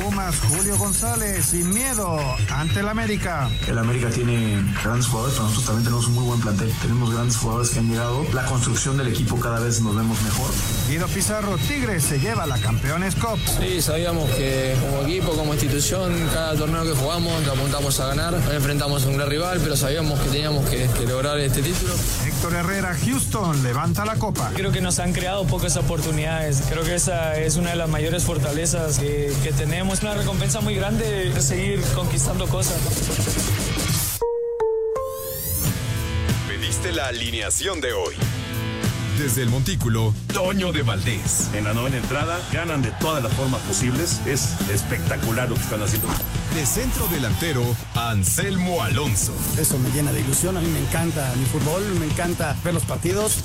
Pumas, Julio González, sin miedo, ante el América. El América tiene grandes jugadores, pero nosotros también tenemos un muy buen plantel. Tenemos grandes jugadores que han llegado. La construcción del equipo cada vez nos vemos mejor. Guido Pizarro, Tigres se lleva la Campeones Cup. Sí, sabíamos que como equipo, como institución, cada torneo que jugamos, lo apuntamos a ganar. Nos enfrentamos a un gran rival, pero sabíamos que teníamos que, que lograr este título. Héctor Herrera, Houston, levanta la copa. Creo que nos han creado pocas oportunidades. Creo que esa es una de las mayores fortalezas que, que tenemos. Una recompensa muy grande de seguir conquistando cosas. Pediste la alineación de hoy. Desde el Montículo, Toño de Valdés. En la novena entrada ganan de todas las formas posibles. Es espectacular lo que están haciendo. De centro delantero, Anselmo Alonso. Eso me llena de ilusión. A mí me encanta mi fútbol, me encanta ver los partidos.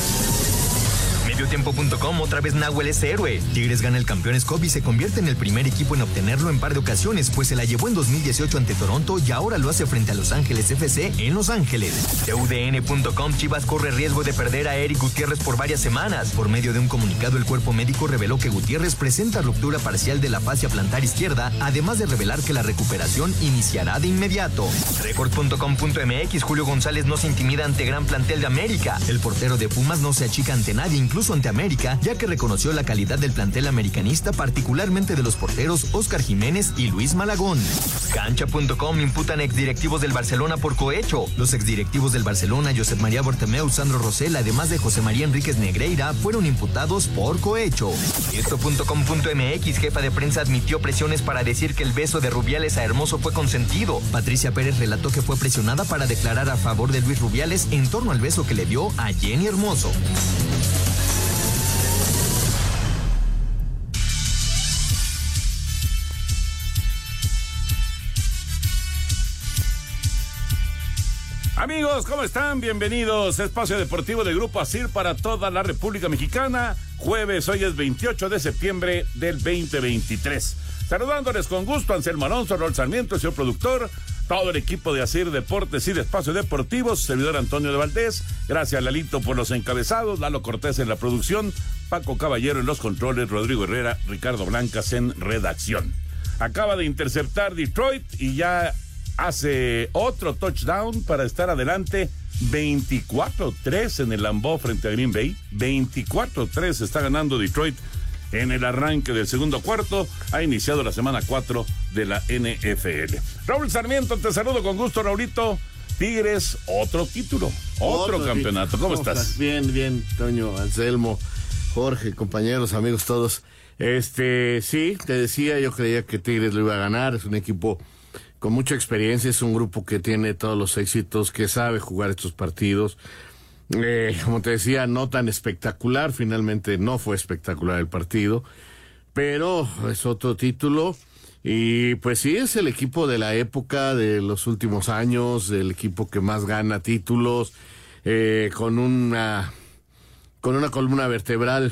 Mediotiempo.com otra vez Nahuel es héroe. Tigres gana el Campeones Cup y se convierte en el primer equipo en obtenerlo en par de ocasiones, pues se la llevó en 2018 ante Toronto y ahora lo hace frente a Los Ángeles FC en Los Ángeles. UDN.com Chivas corre riesgo de perder a Eric Gutiérrez por varias semanas. Por medio de un comunicado, el cuerpo médico reveló que Gutiérrez presenta ruptura parcial de la fascia plantar izquierda, además de revelar que la recuperación iniciará de inmediato. Record.com.mx Julio González no se intimida ante gran plantel de América. El portero de Pumas no se achica ante nadie, incluso América, ya que reconoció la calidad del plantel americanista, particularmente de los porteros Oscar Jiménez y Luis Malagón. Cancha.com imputan exdirectivos del Barcelona por cohecho. Los exdirectivos del Barcelona, Josep María Bortemeu, Sandro Rosell, además de José María Enríquez Negreira, fueron imputados por cohecho. Esto.com.mx, jefa de prensa, admitió presiones para decir que el beso de Rubiales a Hermoso fue consentido. Patricia Pérez relató que fue presionada para declarar a favor de Luis Rubiales en torno al beso que le dio a Jenny Hermoso. Amigos, ¿cómo están? Bienvenidos Espacio Deportivo de Grupo ASIR para toda la República Mexicana. Jueves, hoy es 28 de septiembre del 2023. Saludándoles con gusto, Anselmo Alonso, Rol Sarmiento, señor productor, todo el equipo de ASIR Deportes y de Espacio Deportivo, servidor Antonio de Valdés. Gracias, Lalito, por los encabezados, Lalo Cortés en la producción, Paco Caballero en los controles, Rodrigo Herrera, Ricardo Blancas en redacción. Acaba de interceptar Detroit y ya hace otro touchdown para estar adelante. 24-3 en el Lambeau frente a Green Bay. 24-3 está ganando Detroit en el arranque del segundo cuarto. Ha iniciado la semana 4 de la NFL. Raúl Sarmiento, te saludo con gusto, Raulito. Tigres, otro título, otro, otro campeonato. ¿Cómo, ¿Cómo estás? Bien, bien, Toño, Anselmo, Jorge, compañeros, amigos todos. Este, sí, te decía, yo creía que Tigres lo iba a ganar. Es un equipo con mucha experiencia, es un grupo que tiene todos los éxitos, que sabe jugar estos partidos. Eh, como te decía, no tan espectacular, finalmente no fue espectacular el partido, pero es otro título. Y pues sí, es el equipo de la época, de los últimos años, el equipo que más gana títulos, eh, con una con una columna vertebral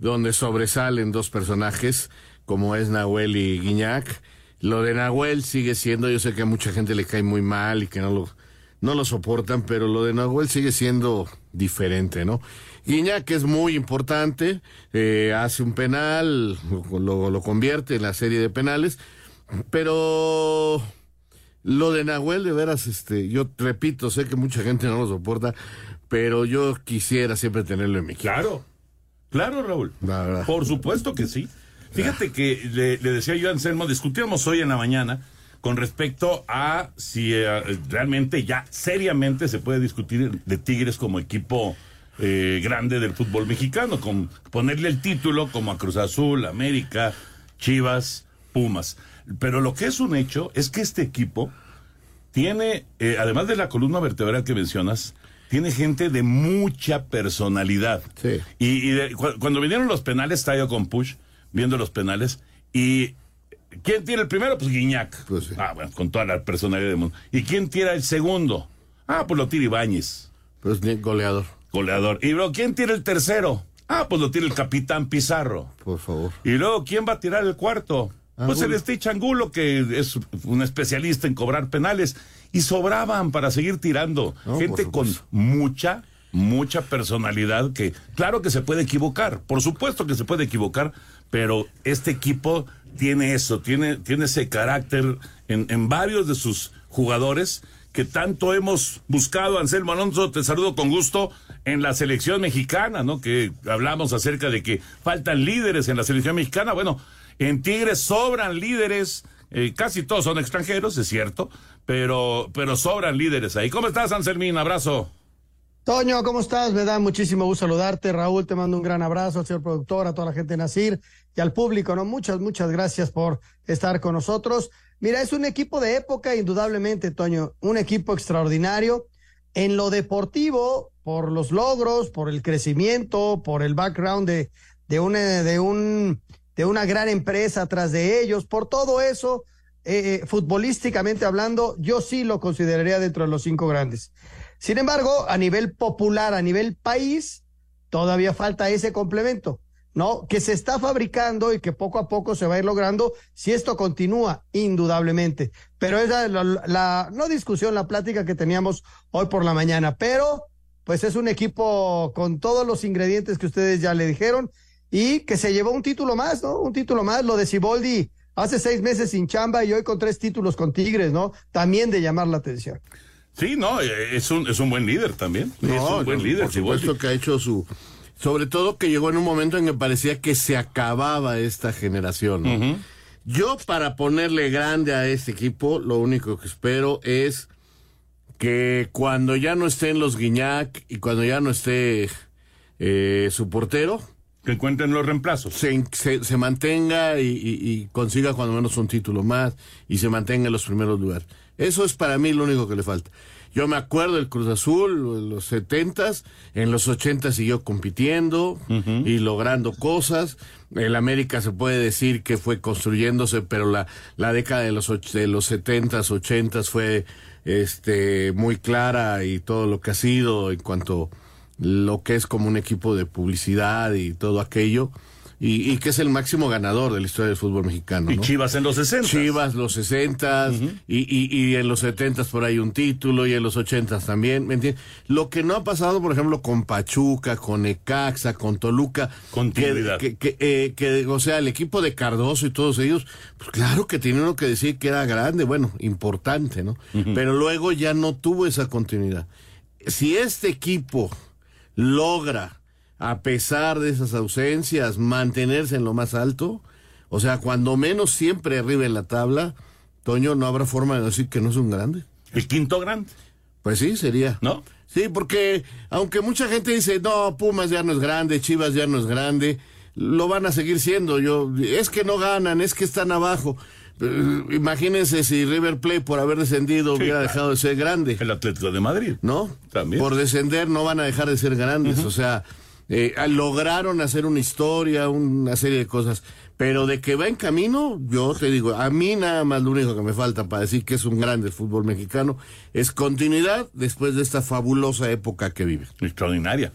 donde sobresalen dos personajes, como es Nahuel y Guiñac lo de Nahuel sigue siendo, yo sé que a mucha gente le cae muy mal y que no lo, no lo soportan, pero lo de Nahuel sigue siendo diferente, ¿no? Guiñac es muy importante, eh, hace un penal, lo, lo convierte en la serie de penales, pero lo de Nahuel, de veras, este, yo repito, sé que mucha gente no lo soporta, pero yo quisiera siempre tenerlo en mi equipo. Claro, claro, Raúl. Por supuesto que sí. Fíjate que le, le, decía yo a Anselmo, discutíamos hoy en la mañana con respecto a si eh, realmente ya seriamente se puede discutir de Tigres como equipo eh, grande del fútbol mexicano, con ponerle el título como a Cruz Azul, América, Chivas, Pumas. Pero lo que es un hecho es que este equipo tiene, eh, además de la columna vertebral que mencionas, tiene gente de mucha personalidad. Sí. Y, y de- cu- cuando vinieron los penales, estaba yo con Push viendo los penales. Y ¿quién tira el primero? Pues Guiñac. Ah, bueno, con toda la personalidad del mundo. ¿Y quién tira el segundo? Ah, pues lo tira Ibáñez. Pues goleador. Goleador. Y luego, ¿quién tira el tercero? Ah, pues lo tira el capitán Pizarro. Por favor. Y luego, ¿quién va a tirar el cuarto? Pues el Stitch Angulo, que es un especialista en cobrar penales. Y sobraban para seguir tirando. No, Gente con mucha, mucha personalidad que, claro que se puede equivocar. Por supuesto que se puede equivocar, pero este equipo tiene eso, tiene, tiene ese carácter en, en varios de sus jugadores que tanto hemos buscado, Anselmo Alonso, te saludo con gusto, en la selección mexicana, ¿no? Que hablamos acerca de que faltan líderes en la selección mexicana. Bueno, en Tigres sobran líderes, eh, casi todos son extranjeros, es cierto, pero, pero sobran líderes ahí. ¿Cómo estás, Anselmín? Abrazo. Toño, ¿cómo estás? Me da muchísimo gusto saludarte. Raúl, te mando un gran abrazo al señor productor, a toda la gente de Nacir y al público, ¿no? Muchas, muchas gracias por estar con nosotros. Mira, es un equipo de época, indudablemente, Toño. Un equipo extraordinario. En lo deportivo, por los logros, por el crecimiento, por el background de, de, una, de, un, de una gran empresa atrás de ellos, por todo eso, eh, eh, futbolísticamente hablando, yo sí lo consideraría dentro de los cinco grandes. Sin embargo, a nivel popular, a nivel país, todavía falta ese complemento, ¿no? Que se está fabricando y que poco a poco se va a ir logrando si esto continúa, indudablemente. Pero esa es la, la- no discusión, la plática que teníamos hoy por la mañana, pero pues es un equipo con todos los ingredientes que ustedes ya le dijeron y que se llevó un título más, ¿no? Un título más, lo de Siboldi hace seis meses sin chamba y hoy con tres títulos con Tigres, ¿no? También de llamar la atención. Sí, no, eh, es un, es un buen líder también. es un buen no, líder. Por supuesto que ha hecho su. Sobre todo que llegó en un momento en que parecía que se acababa esta generación. ¿no? Yo, para ponerle grande a este equipo, lo único que espero es que cuando ya no estén los Guiñac y cuando ya no esté eh, su portero. Que encuentren los reemplazos. Se, se- se mantenga y, y- y consiga cuando menos un título más y se mantenga en los primeros lugares. Eso es para mí lo único que le falta. Yo me acuerdo del Cruz Azul en los setentas, en los ochentas siguió compitiendo y logrando cosas. El América se puede decir que fue construyéndose, pero la, la década de los de los setentas, ochentas fue este muy clara y todo lo que ha sido en cuanto lo que es como un equipo de publicidad y todo aquello. Y, y que es el máximo ganador de la historia del fútbol mexicano. Y ¿no? Chivas en los 60. Chivas los 60 y, y, y en los 70 por ahí un título y en los 80 también, ¿me entiendes? Lo que no ha pasado, por ejemplo, con Pachuca, con Ecaxa, con Toluca, Continuidad. que, que, que, eh, que, o sea, el equipo de Cardoso y todos ellos, pues claro que tiene uno que decir que era grande, bueno, importante, ¿no? Pero luego ya no tuvo esa continuidad. Si este equipo logra, a pesar de esas ausencias, mantenerse en lo más alto, o sea, cuando menos siempre arriba en la tabla, Toño, no habrá forma de decir que no es un grande. El quinto grande. Pues sí, sería. ¿No? Sí, porque aunque mucha gente dice, no, Pumas ya no es grande, Chivas ya no es grande, lo van a seguir siendo. Yo, es que no ganan, es que están abajo. Eh, imagínense si River Plate por haber descendido Sí, hubiera dejado de ser grande. El Atlético de Madrid. ¿no? También. Por descender no van a dejar de ser grandes, o sea, eh, lograron hacer una historia, una serie de cosas, pero de que va en camino, yo te digo, a mí nada más lo único que me falta para decir que es un grande fútbol mexicano es continuidad después de esta fabulosa época que vive. Extraordinaria.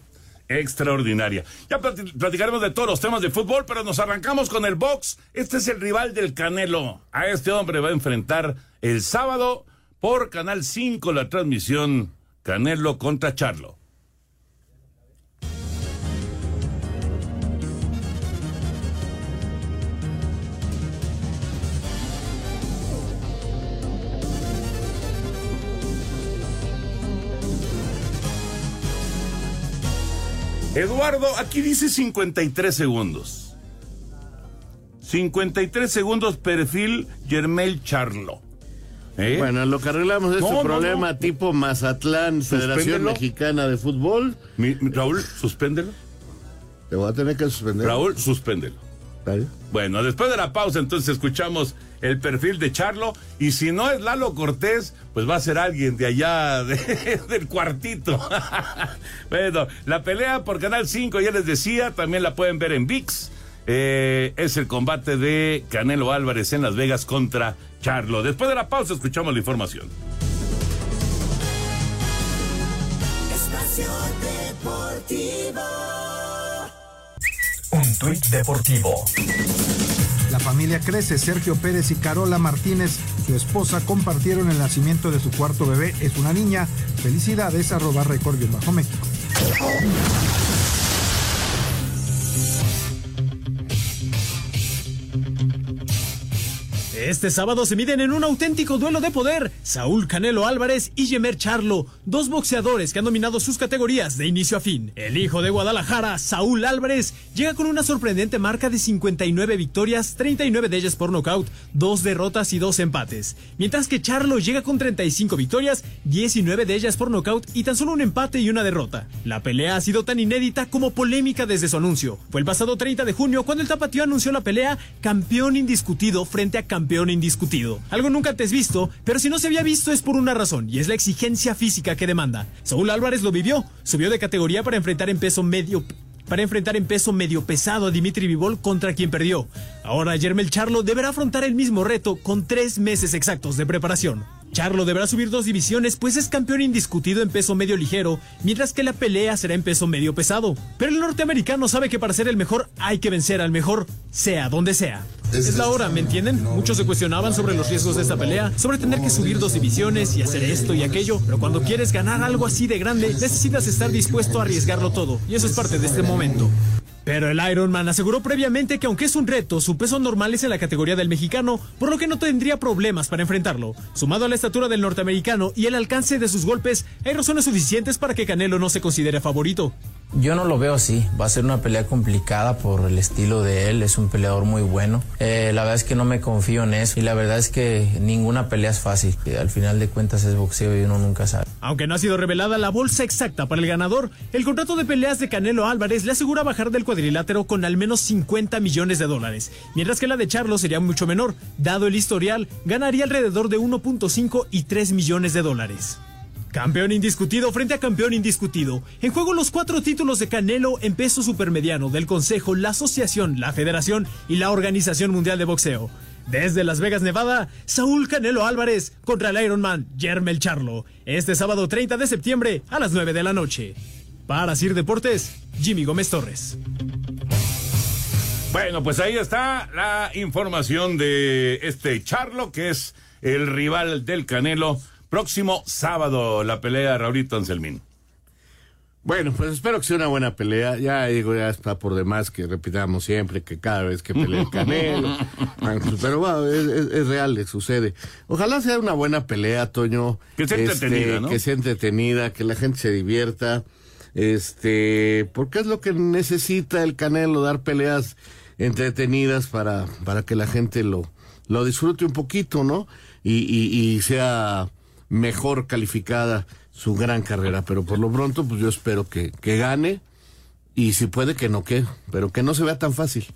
Extraordinaria. Ya plati- platicaremos de todos los temas de fútbol, pero nos arrancamos con el box. Este es el rival del Canelo. A este hombre va a enfrentar el sábado por Canal 5 la transmisión Canelo contra Charlo. Eduardo, aquí dice 53 segundos. 53 segundos perfil Germel Charlo. ¿Eh? Bueno, lo que arreglamos es un no, problema no. tipo Mazatlán, Federación Suspéndelo. Mexicana de Fútbol. Mi- Raúl, suspéndelo. Te voy a tener que suspender. Raúl, suspéndelo. Bueno, después de la pausa, entonces escuchamos el perfil de Charlo. Y si no es Lalo Cortés, pues va a ser alguien de allá de- del cuartito. bueno, la pelea por Canal 5, ya les decía, también la pueden ver en VIX. Eh, es el combate de Canelo Álvarez en Las Vegas contra Charlo. Después de la pausa, escuchamos la información. Espacio Deportivo. Tuit deportivo. La familia crece. Sergio Pérez y Carola Martínez, su esposa, compartieron el nacimiento de su cuarto bebé. Es una niña. Felicidades, arroba guion bajo México. Este sábado se miden en un auténtico duelo de poder Saúl Canelo Álvarez y Yemer Charlo, dos boxeadores que han dominado sus categorías de inicio a fin. El hijo de Guadalajara, Saúl Álvarez, llega con una sorprendente marca de 59 victorias, 39 de ellas por nocaut, dos derrotas y dos empates. Mientras que Charlo llega con 35 victorias, 19 de ellas por nocaut y tan solo un empate y una derrota. La pelea ha sido tan inédita como polémica desde su anuncio. Fue el pasado 30 de junio cuando el tapatío anunció la pelea campeón indiscutido frente a campeón indiscutido. Algo nunca antes visto, pero si no se había visto es por una razón, y es la exigencia física que demanda. Saúl Álvarez lo vivió, subió de categoría para enfrentar en peso medio para enfrentar en peso medio pesado a Dimitri Vivol contra quien perdió. Ahora Yermel Charlo deberá afrontar el mismo reto con tres meses exactos de preparación. Charlo deberá subir dos divisiones, pues es campeón indiscutido en peso medio ligero, mientras que la pelea será en peso medio pesado. Pero el norteamericano sabe que para ser el mejor hay que vencer al mejor, sea donde sea. Es la hora, ¿me entienden? Muchos se cuestionaban sobre los riesgos de esta pelea, sobre tener que subir dos divisiones y hacer esto y aquello, pero cuando quieres ganar algo así de grande, necesitas estar dispuesto a arriesgarlo todo, y eso es parte de este momento. Pero el Ironman aseguró previamente que aunque es un reto, su peso normal es en la categoría del mexicano, por lo que no tendría problemas para enfrentarlo. Sumado a la estatura del norteamericano y el alcance de sus golpes, hay razones suficientes para que Canelo no se considere favorito. Yo no lo veo así. Va a ser una pelea complicada por el estilo de él. Es un peleador muy bueno. Eh, la verdad es que no me confío en eso. Y la verdad es que ninguna pelea es fácil. Al final de cuentas es boxeo y uno nunca sabe. Aunque no ha sido revelada la bolsa exacta para el ganador, el contrato de peleas de Canelo Álvarez le asegura bajar del cuadrilátero con al menos 50 millones de dólares, mientras que la de Charlo sería mucho menor. Dado el historial, ganaría alrededor de 1.5 y 3 millones de dólares. Campeón indiscutido frente a campeón indiscutido. En juego los cuatro títulos de Canelo en peso supermediano del Consejo, la Asociación, la Federación y la Organización Mundial de Boxeo. Desde Las Vegas, Nevada, Saúl Canelo Álvarez contra el Ironman Yermel Charlo. Este sábado 30 de septiembre a las 9 de la noche. Para Sir Deportes, Jimmy Gómez Torres. Bueno, pues ahí está la información de este Charlo, que es el rival del Canelo. Próximo sábado, la pelea Raulito Anselmín. Bueno, pues espero que sea una buena pelea. Ya digo, ya está por demás que repitamos siempre que cada vez que pelea el Canelo. Pero bueno, es, es- es real, le sucede. Ojalá sea una buena pelea, Toño. Que sea Este, entretenida, ¿no? Que sea entretenida, que la gente se divierta. Este, porque es lo que necesita el Canelo, dar peleas entretenidas para, para que la gente lo, lo disfrute un poquito, ¿no? Y, y, y sea mejor calificada su gran carrera. Pero por lo pronto, pues yo espero que, que gane y si puede que no quede, pero que no se vea tan fácil.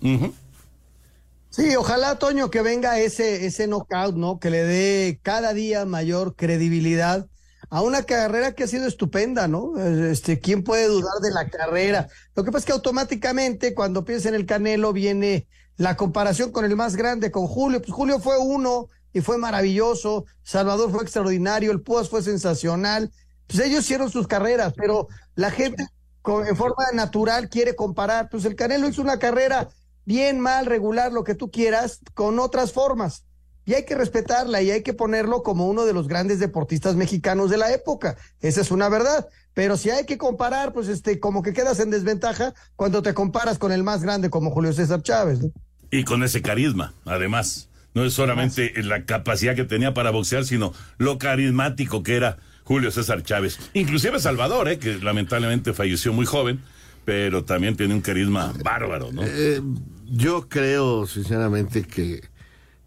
Sí, ojalá, Toño, que venga ese, ese knockout, ¿no? Que le dé cada día mayor credibilidad a una carrera que ha sido estupenda, ¿no? Este, ¿quién puede dudar de la carrera? Lo que pasa es que automáticamente cuando piensa en el Canelo viene la comparación con el más grande, con Julio. Pues Julio fue uno y fue maravilloso, Salvador fue extraordinario, el Púas fue sensacional. Pues ellos hicieron sus carreras, pero la gente con- en forma natural quiere comparar. Pues el Canelo hizo una carrera bien, mal, regular, lo que tú quieras, con otras formas. Y hay que respetarla y hay que ponerlo como uno de los grandes deportistas mexicanos de la época. Esa es una verdad. Pero si hay que comparar, pues este, como que quedas en desventaja cuando te comparas con el más grande como Julio César Chávez. ¿no? Y con ese carisma, además. No es solamente la capacidad que tenía para boxear, sino lo carismático que era Julio César Chávez. Inclusive Salvador, eh, que lamentablemente falleció muy joven, pero también tiene un carisma bárbaro, ¿no? Eh, yo creo, sinceramente, que,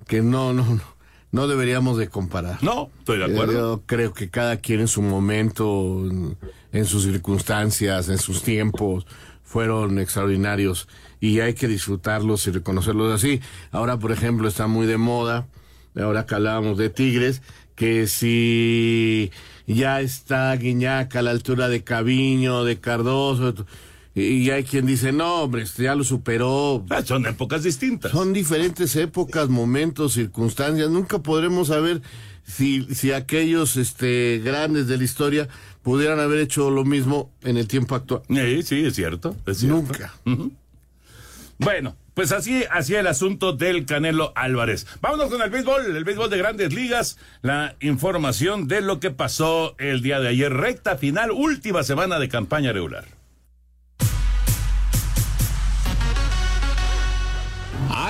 que no, no, no, no deberíamos de comparar. No, estoy de acuerdo. Yo creo que cada quien en su momento, en, en sus circunstancias, en sus tiempos, fueron extraordinarios y hay que disfrutarlos y reconocerlos así. Ahora, por ejemplo, está muy de moda, ahora que hablábamos de Tigres, que si ya está Guiñac a la altura de Caviño, de Cardoso, y hay quien dice, no, hombre, este ya lo superó. Ah, son épocas distintas. Son diferentes épocas, momentos, circunstancias. Nunca podremos saber si, si aquellos este, grandes de la historia pudieran haber hecho lo mismo en el tiempo actual. Sí, sí, es cierto. Es cierto. Nunca. Bueno, pues así hacía el asunto del Canelo Álvarez. Vámonos con el béisbol, el béisbol de grandes ligas, la información de lo que pasó el día de ayer, recta final, última semana de campaña regular.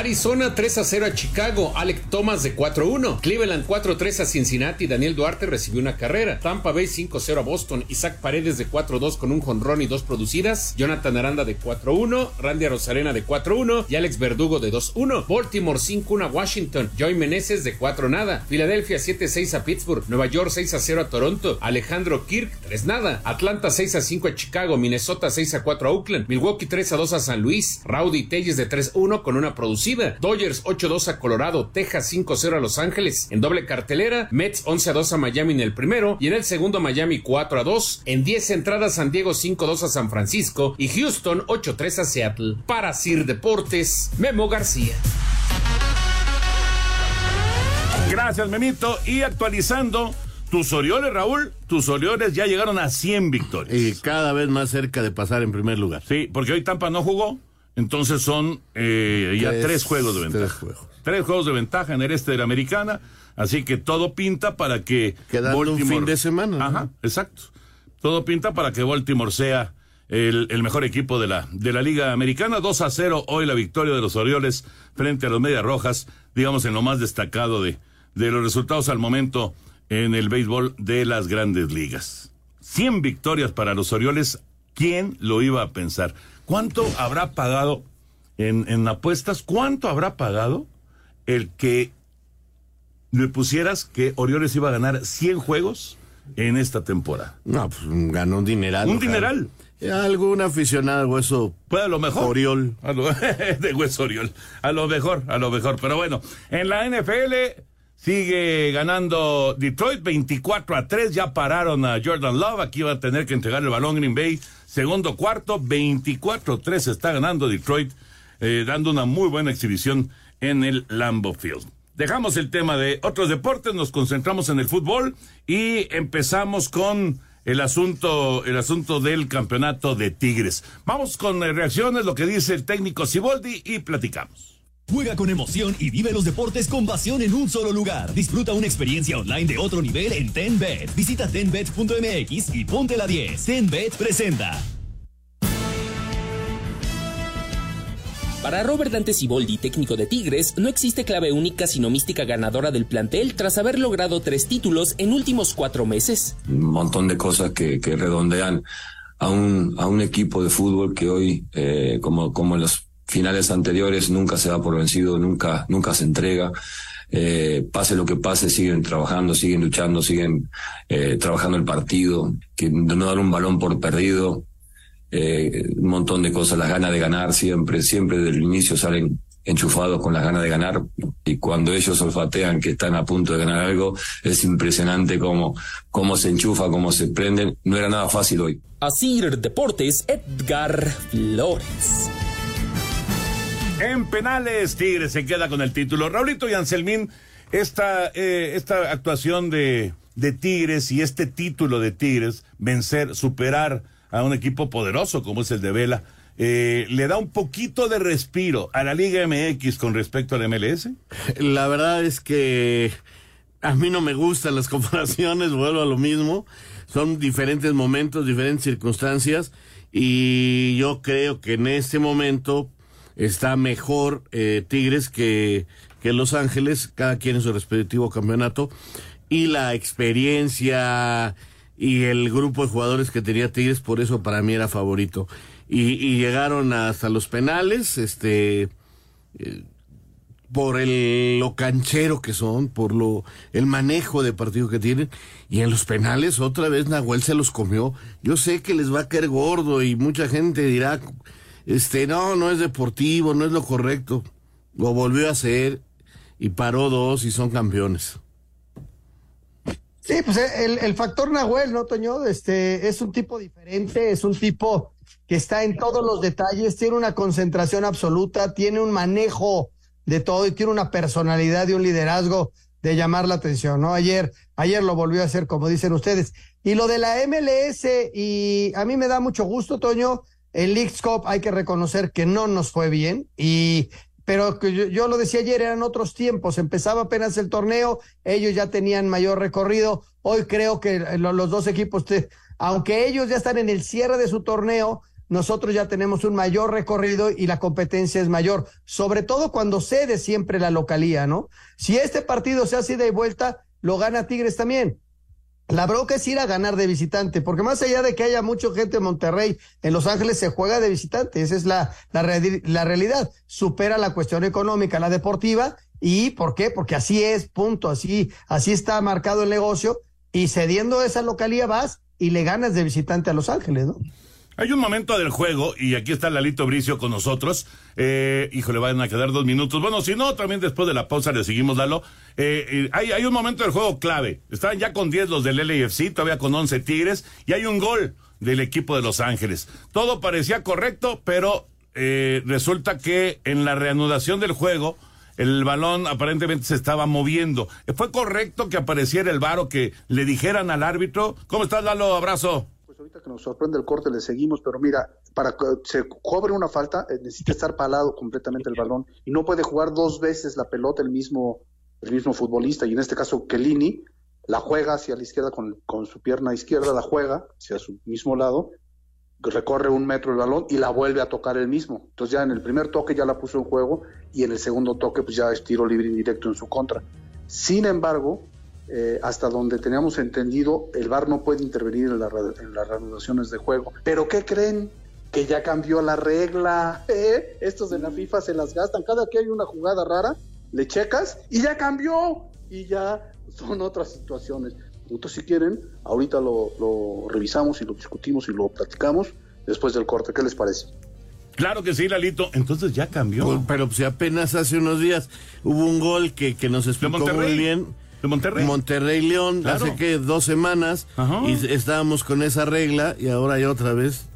Arizona 3 a 0 a Chicago, Alec Thomas de 4-1. Cleveland 4-3 a Cincinnati, Daniel Duarte recibió una carrera. Tampa Bay 5-0 a Boston, Isaac Paredes de 4-2 con un jonrón y dos producidas. Jonathan Aranda de 4-1, Randy Rosarena de 4-1 y Alex Verdugo de 2-1. Baltimore 5-1 a Washington, Joy Meneses de 4 nada. Filadelfia 7-6 a Pittsburgh, Nueva York 6-0 a Toronto, Alejandro Kirk 3 nada. Atlanta 6-5 a Chicago, Minnesota 6-4 a Oakland, Milwaukee 3-2 a San Luis, Rowdy Telles de 3-1 con una producida. Dodgers 8-2 a Colorado, Texas 5-0 a Los Ángeles. En doble cartelera, Mets 11-2 a Miami en el primero y en el segundo Miami 4-2. En 10 entradas San Diego 5-2 a San Francisco y Houston 8-3 a Seattle. Para Sir Deportes, Memo García. Gracias, Memito. Y actualizando, tus Orioles, Raúl, tus Orioles ya llegaron a 100 victorias. Y cada vez más cerca de pasar en primer lugar. Sí, porque hoy Tampa no jugó, entonces son eh, ya Tres- tres, juegos de ventaja. tres juegos. Tres juegos de ventaja en el este de la americana, así que todo pinta para que Quedando un fin de semana, ¿no? Ajá, exacto. Todo pinta para que Baltimore sea el, el mejor equipo de la, de la Liga Americana. 2 a 0 hoy la victoria de los Orioles frente a los Medias Rojas, digamos en lo más destacado de, de los resultados al momento en el béisbol de las grandes ligas. 100 victorias para los Orioles, ¿quién lo iba a pensar? ¿Cuánto habrá pagado en, en apuestas? ¿Cuánto habrá pagado el que le pusieras que Orioles iba a ganar 100 juegos en esta temporada? No, pues ganó un dineral. Un ojalá. dineral. Algún aficionado hueso. Pues a lo mejor. Oriol. A lo- de hueso Oriol. A lo mejor, a lo mejor. Pero bueno, en la NFL sigue ganando Detroit 24 a 3. Ya pararon a Jordan Love. Aquí va a tener que entregar el balón Green Bay. Segundo cuarto, 24 a 3 está ganando Detroit, eh, dando una muy buena exhibición en el Lambeau Field. Dejamos el tema de otros deportes, nos concentramos en el fútbol y empezamos con el asunto, el asunto del campeonato de Tigres. Vamos con eh, reacciones, lo que dice el técnico Siboldi y platicamos. Juega con emoción y vive los deportes con pasión en un solo lugar. Disfruta una experiencia online de otro nivel en TenBet. Visita tenbet.mx y ponte la 10. TenBet presenta. Para Robert Dante Siboldi, técnico de Tigres, no existe clave única sino mística ganadora del plantel tras haber logrado tres títulos en últimos cuatro meses. un montón de cosas que, que redondean a un, a un equipo de fútbol que hoy, eh, como, como en los finales anteriores, nunca se da por vencido, nunca, nunca se entrega. Eh, pase lo que pase, siguen trabajando, siguen luchando, siguen eh, trabajando el partido, que no dar un balón por perdido, eh, un montón de cosas, las ganas de ganar siempre, siempre desde el inicio salen enchufados con las ganas de ganar y cuando ellos olfatean que están a punto de ganar algo, es impresionante cómo, cómo se enchufa, cómo se prenden. No era nada fácil hoy. Asir Deportes, Edgar Flores. En penales, Tigres se queda con el título. Raulito y Anselmín, esta, eh, esta actuación de, de Tigres y este título de Tigres, vencer, superar a un equipo poderoso como es el de Vela, eh, ¿le da un poquito de respiro a la Liga MX con respecto al MLS? La verdad es que a mí no me gustan las comparaciones, vuelvo a lo mismo. Son diferentes momentos, diferentes circunstancias y yo creo que en este momento está mejor eh, Tigres que, que Los Ángeles, cada quien en su respectivo campeonato y la experiencia y el grupo de jugadores que tenía Tigres, por eso para mí era favorito. Y, llegaron hasta los penales, este... eh, por el, lo canchero que son, por lo el manejo de partido que tienen. Y en los penales otra vez Nahuel se los comió. Yo sé que les va a caer gordo y mucha gente dirá, este, no, no es deportivo, no es lo correcto. Lo volvió a hacer y paró dos y son campeones. Sí, pues el, el factor Nahuel, ¿no, Toño? Este, es un tipo diferente, es un tipo que está en todos los detalles, tiene una concentración absoluta, tiene un manejo de todo y tiene una personalidad y un liderazgo de llamar la atención, ¿no? Ayer, ayer lo volvió a hacer, como dicen ustedes. Y lo de la MLS, y a mí me da mucho gusto, Toño, el League Cup hay que reconocer que no nos fue bien, y pero yo, yo, lo decía ayer, eran otros tiempos, empezaba apenas el torneo, ellos ya tenían mayor recorrido, hoy creo que los dos equipos, aunque ellos ya están en el cierre de su torneo, nosotros ya tenemos un mayor recorrido y la competencia es mayor, sobre todo cuando cede siempre la localía, ¿no? Si este partido se hace de vuelta, lo gana Tigres también. La bronca es ir a ganar de visitante, porque más allá de que haya mucha gente en Monterrey, en Los Ángeles se juega de visitante, esa es la, la, la realidad. Supera la cuestión económica, la deportiva, y ¿por qué? Porque así es, punto, así, así está marcado el negocio, y cediendo esa localía vas y le ganas de visitante a Los Ángeles, ¿no? Hay un momento del juego, y aquí está Lalito Bricio con nosotros. Eh, híjole, van a quedar dos minutos. Bueno, si no, también después de la pausa le seguimos, Lalo. Eh, eh, hay, hay un momento del juego clave. Estaban ya con 10 los del LAFC, todavía con 11 Tigres, y hay un gol del equipo de Los Ángeles. Todo parecía correcto, pero eh, resulta que en la reanudación del juego, el balón aparentemente se estaba moviendo. ¿Fue correcto que apareciera el varo, que le dijeran al árbitro? ¿Cómo estás, Lalo? Abrazo ahorita que nos sorprende el corte le seguimos, pero mira, para que se cobre una falta eh, necesita estar palado completamente el balón y no puede jugar dos veces la pelota el mismo, el mismo futbolista, y en este caso Kellini la juega hacia la izquierda con, con su pierna izquierda, la juega hacia su mismo lado, recorre un metro el balón y la vuelve a tocar el mismo. Entonces ya en el primer toque ya la puso en juego y en el segundo toque pues ya es tiro libre indirecto en su contra. Sin embargo, eh, hasta donde teníamos entendido, el VAR no puede intervenir en, las reanudaciones de juego. ¿Pero qué creen? Que ya cambió la regla. ¿eh? Estos de la FIFA se las gastan. Cada que hay una jugada rara, le checas y ya cambió. Y ya son otras situaciones. Entonces, si quieren, ahorita lo, lo revisamos y lo discutimos y lo platicamos después del corte. ¿Qué les parece? Claro que sí, Lalito. Entonces ya cambió. Pero si apenas hace unos días hubo un gol que, que nos explicó muy bien de Monterrey. Monterrey León, hace que dos semanas y estábamos con esa regla y ahora hay otra vez.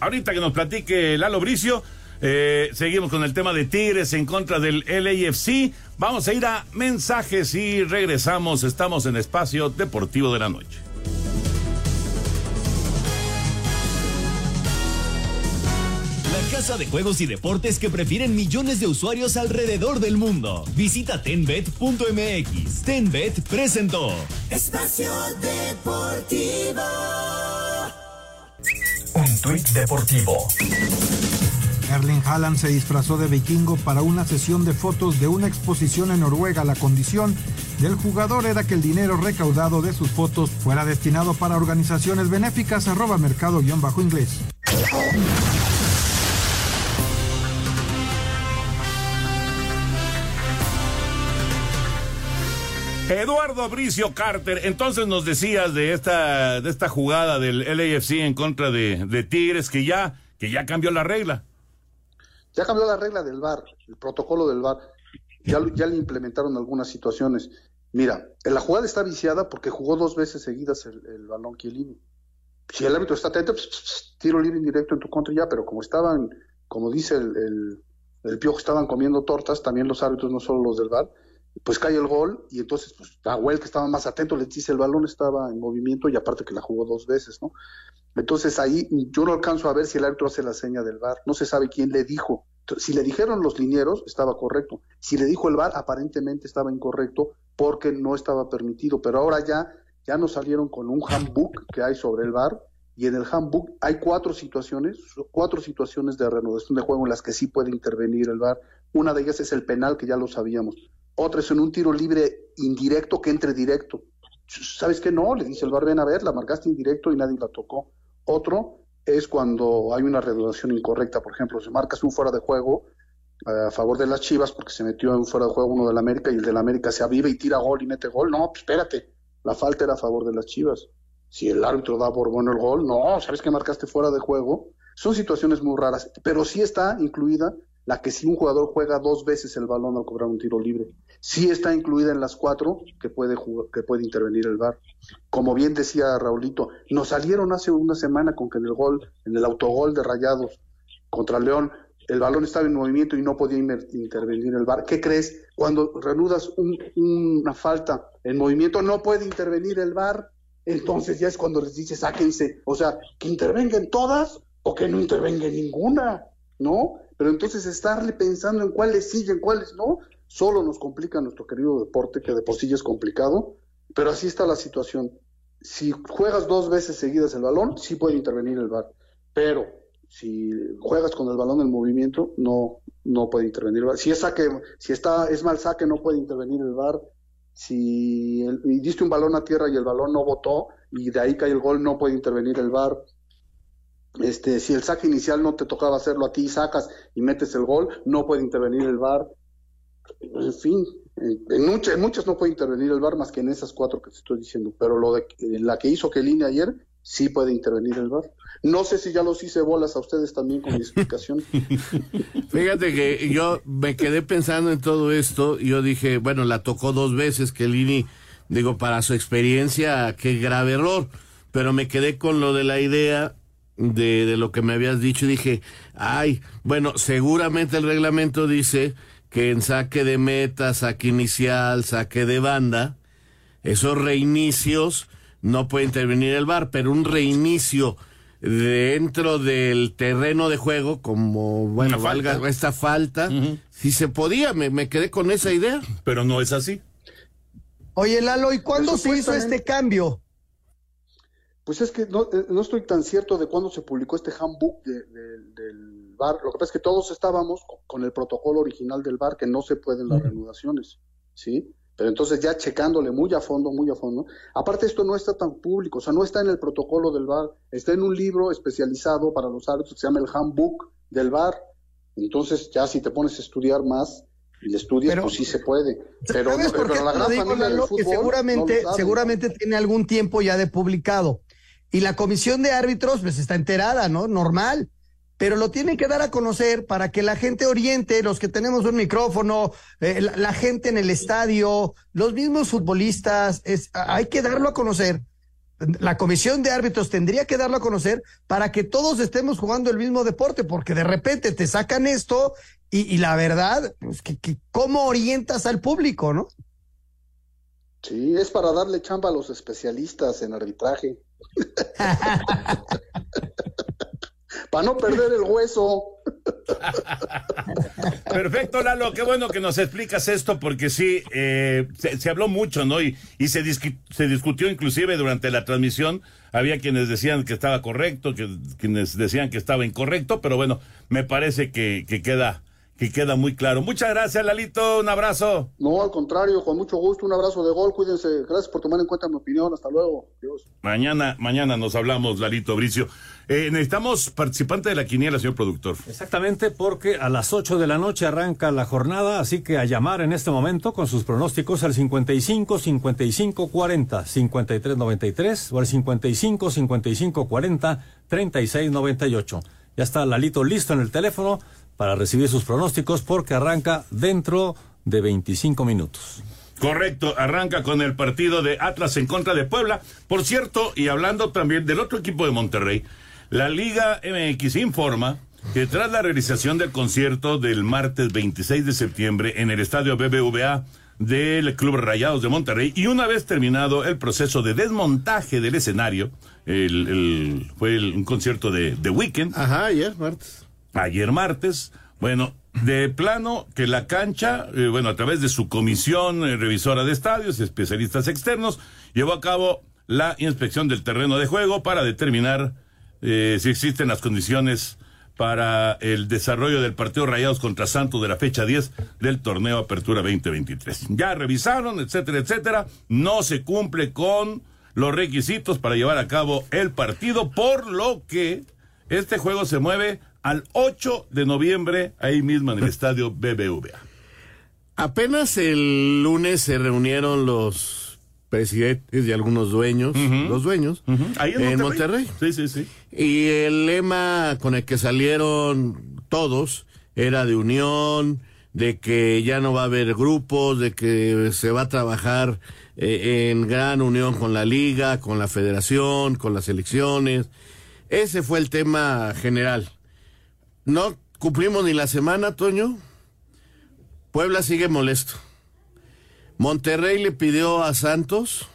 Ahorita que nos platique Lalo Bricio, eh, seguimos con el tema de Tigres en contra del LAFC. Vamos a ir a mensajes y regresamos. Estamos en Espacio Deportivo de la Noche. Casa de juegos y deportes que prefieren millones de usuarios alrededor del mundo. Visita tenbet.mx. Tenbet presentó. Espacio Deportivo. Un tuit deportivo. Erling Haaland se disfrazó de vikingo para una sesión de fotos de una exposición en Noruega. La condición del jugador era que el dinero recaudado de sus fotos fuera destinado para organizaciones benéficas. Arroba mercado-inglés. Eduardo Abricio Carter, entonces nos decías de esta, de esta jugada del LAFC en contra de, Tigres que ya, que ya cambió la regla. Ya cambió la regla del VAR, el protocolo del VAR. Ya, ya le implementaron algunas situaciones. Mira, la jugada está viciada porque jugó dos veces seguidas el, balón Chiellini. Si el árbitro está atento, tiro libre indirecto en tu contra ya, pero como estaban, como dice el, el, el piojo, estaban comiendo tortas, también los árbitros, no solo los del VAR, pues cae el gol y entonces pues Nahuel que estaba más atento le dice el balón estaba en movimiento y aparte que la jugó dos veces, ¿no? Entonces ahí yo no alcanzo a ver si el árbitro hace la seña del VAR, no se sabe quién le dijo. Si le dijeron los linieros, estaba correcto. Si le dijo el VAR, aparentemente estaba incorrecto porque no estaba permitido. Pero ahora ya, ya nos salieron con un handbook que hay sobre el VAR y en el handbook hay cuatro situaciones, cuatro situaciones de renovación de juego en las que sí puede intervenir el VAR. Una de ellas es el penal, que ya lo sabíamos. Otra es en un tiro libre indirecto que entre directo. ¿Sabes qué? No, le dice el bar, a ver, la marcaste indirecto y nadie la tocó. Otro es cuando hay una reanudación incorrecta, por ejemplo, si marcas un fuera de juego a favor de las Chivas porque se metió en fuera de juego uno del América y el del América se aviva y tira gol y mete gol. No, pues espérate, la falta era a favor de las Chivas. Si el árbitro da por bueno el gol, no, sabes que marcaste fuera de juego. Son situaciones muy raras, pero sí está incluida la que si un jugador juega dos veces el balón al cobrar un tiro libre. Sí está incluida en las cuatro que puede jugar, que puede intervenir el VAR. Como bien decía Raulito, nos salieron hace una semana con que en el gol, en el autogol de Rayados contra León, el balón estaba en movimiento y no podía intervenir el VAR. ¿Qué crees? Cuando reanudas una falta en movimiento, no puede intervenir el VAR. Entonces ya es cuando les dice, sáquense. O sea, que intervengan todas o que no intervenga ninguna, ¿no? Pero entonces estarle pensando en cuáles sí y en cuáles no, solo nos complica nuestro querido deporte, que de por sí es complicado, pero así está la situación. Si juegas dos veces seguidas el balón, sí puede intervenir el VAR, pero si juegas con el balón en movimiento, no, no puede intervenir el VAR. Si es saque, si está, es mal saque, no puede intervenir el VAR. Si diste un balón a tierra y el balón no botó y de ahí cae el gol, no puede intervenir el VAR. Este, si el saque inicial no te tocaba hacerlo a ti, sacas y metes el gol, no puede intervenir el VAR. En fin, en muchas, no puede intervenir el VAR más que en esas cuatro que te estoy diciendo, pero lo de la que hizo Kelly ayer sí puede intervenir el VAR. No sé si ya los hice bolas a ustedes también con mi explicación. Fíjate que yo me quedé pensando en todo esto y yo dije, bueno, la tocó dos veces Kelini, digo, para su experiencia, qué grave error, pero me quedé con lo de la idea de, de lo que me habías dicho y dije, ay, bueno, seguramente el reglamento dice que en saque de meta, saque inicial, saque de banda, esos reinicios no puede intervenir el VAR, pero un reinicio dentro del terreno de juego, como, bueno, valga esta falta, si se podía, me, me, quedé con esa idea. Pero no es así. Oye, Lalo, ¿y cuándo se hizo este cambio? Pues es que no, no, estoy tan cierto de cuándo se publicó este handbook de, de, del VAR. Lo que pasa es que todos estábamos con, el protocolo original del VAR, que no se pueden las reanudaciones, ¿sí? Pero entonces ya checándole muy a fondo, muy a fondo. Aparte esto no está tan público, o sea, no está en el protocolo del VAR, está en un libro especializado para los árbitros que se llama el handbook del VAR. Entonces ya si te pones a estudiar más, y estudias, pues sí se puede. Pero, pero la gran familia del fútbol seguramente, seguramente tiene algún tiempo ya de publicado. Y la comisión de árbitros, pues está enterada, ¿no? Normal. Pero lo tienen que dar a conocer para que la gente oriente, los que tenemos un micrófono, eh, la, gente en el estadio, los mismos futbolistas, es, hay que darlo a conocer. La comisión de árbitros tendría que darlo a conocer para que todos estemos jugando el mismo deporte, porque de repente te sacan esto y, la verdad, pues que, que, ¿cómo orientas al público, no? Sí, es para darle chamba a los especialistas en arbitraje. Para no perder el hueso. Perfecto, Lalo, qué bueno que nos explicas esto, porque sí, eh, se, habló mucho, ¿no? Y, y se, se discutió inclusive durante la transmisión. Había quienes decían que estaba correcto, que, quienes decían que estaba incorrecto, pero bueno, me parece que, que queda que queda muy claro. Muchas gracias, Lalito, un abrazo. No, al contrario, con mucho gusto, un abrazo de gol, cuídense, gracias por tomar en cuenta mi opinión, hasta luego, Dios. Mañana, mañana nos hablamos, Lalito Bricio. Eh, necesitamos participante de la quiniela, señor productor. Exactamente, porque a las 8 de la noche arranca la jornada, así que a llamar en este momento con sus pronósticos al 55 55 40 53 93 o al 55 55 40 36 98. Ya está Lalito listo en el teléfono para recibir sus pronósticos porque arranca dentro de 25 minutos. Correcto, arranca con el partido de Atlas en contra de Puebla. Por cierto, y hablando también del otro equipo de Monterrey, la Liga MX informa que tras la realización del concierto del martes 26 de septiembre en el estadio BBVA del Club Rayados de Monterrey y una vez terminado el proceso de desmontaje del escenario, el, fue un concierto de, de Weekend. Ajá, ayer, martes ayer martes. Bueno, de plano que la cancha, eh, bueno, a través de su comisión eh, revisora de estadios, especialistas externos, llevó a cabo la inspección del terreno de juego para determinar eh, si existen las condiciones para el desarrollo del partido Rayados contra Santos de la fecha 10 del torneo Apertura 2023. Ya revisaron, etcétera, etcétera. No se cumple con los requisitos para llevar a cabo el partido, por lo que este juego se mueve al 8 de noviembre, ahí mismo en el estadio BBVA. Apenas el lunes se reunieron los presidentes y algunos dueños, los dueños, Ahí en Monterrey. Sí, sí, sí. Y el lema con el que salieron todos era de unión, de que ya no va a haber grupos, de que se va a trabajar eh, en gran unión con la liga, con la federación, con las elecciones. Ese fue el tema general. No cumplimos ni la semana, Toño. Puebla sigue molesto. Monterrey le pidió a Santos,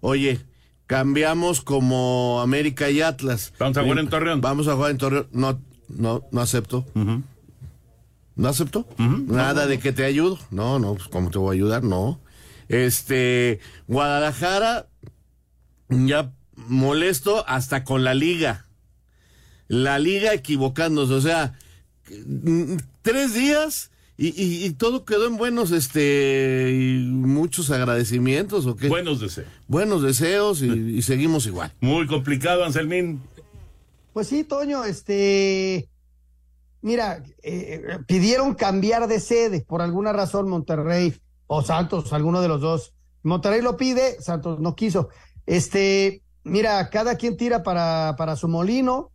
oye, cambiamos como América y Atlas. Vamos a jugar en Torreón. Vamos a jugar en Torreón. No, no, no acepto. ¿No acepto? Nada de que te ayudo. No, no, pues ¿cómo te voy a ayudar? No. Este, Guadalajara, ya molesto hasta con la liga. La liga equivocándose, o sea, tres días y, y, todo quedó en buenos, este, y muchos agradecimientos, ¿o qué? Buenos deseos. Buenos deseos y, y seguimos igual. Muy complicado, Anselmín. Pues sí, Toño, este, mira, eh, pidieron cambiar de sede por alguna razón Monterrey o Santos, alguno de los dos. Monterrey lo pide, Santos no quiso. Este, mira, cada quien tira para, para su molino.